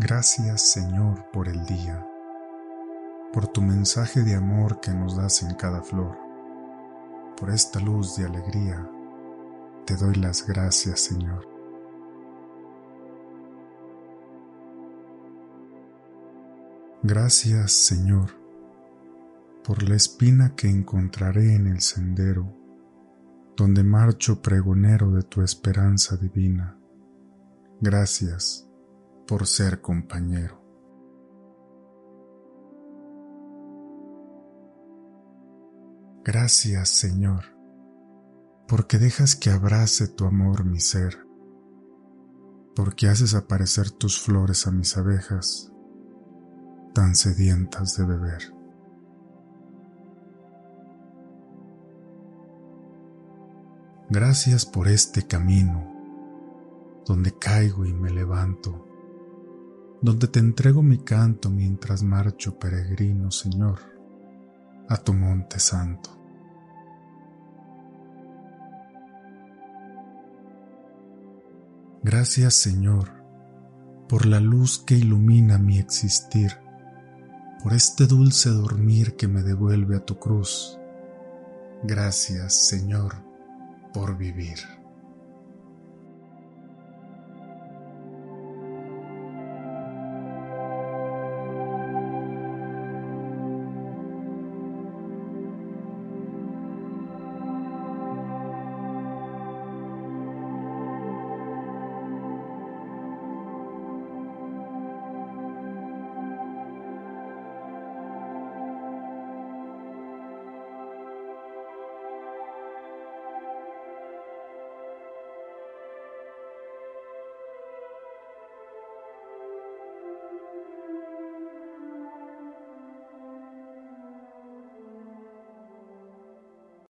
Gracias Señor por el día, por tu mensaje de amor que nos das en cada flor, por esta luz de alegría. Te doy las gracias Señor. Gracias Señor por la espina que encontraré en el sendero, donde marcho pregonero de tu esperanza divina. Gracias por ser compañero. Gracias, Señor, porque dejas que abrace tu amor mi ser, porque haces aparecer tus flores a mis abejas, tan sedientas de beber. Gracias por este camino, donde caigo y me levanto donde te entrego mi canto mientras marcho peregrino, Señor, a tu monte santo. Gracias, Señor, por la luz que ilumina mi existir, por este dulce dormir que me devuelve a tu cruz. Gracias, Señor, por vivir.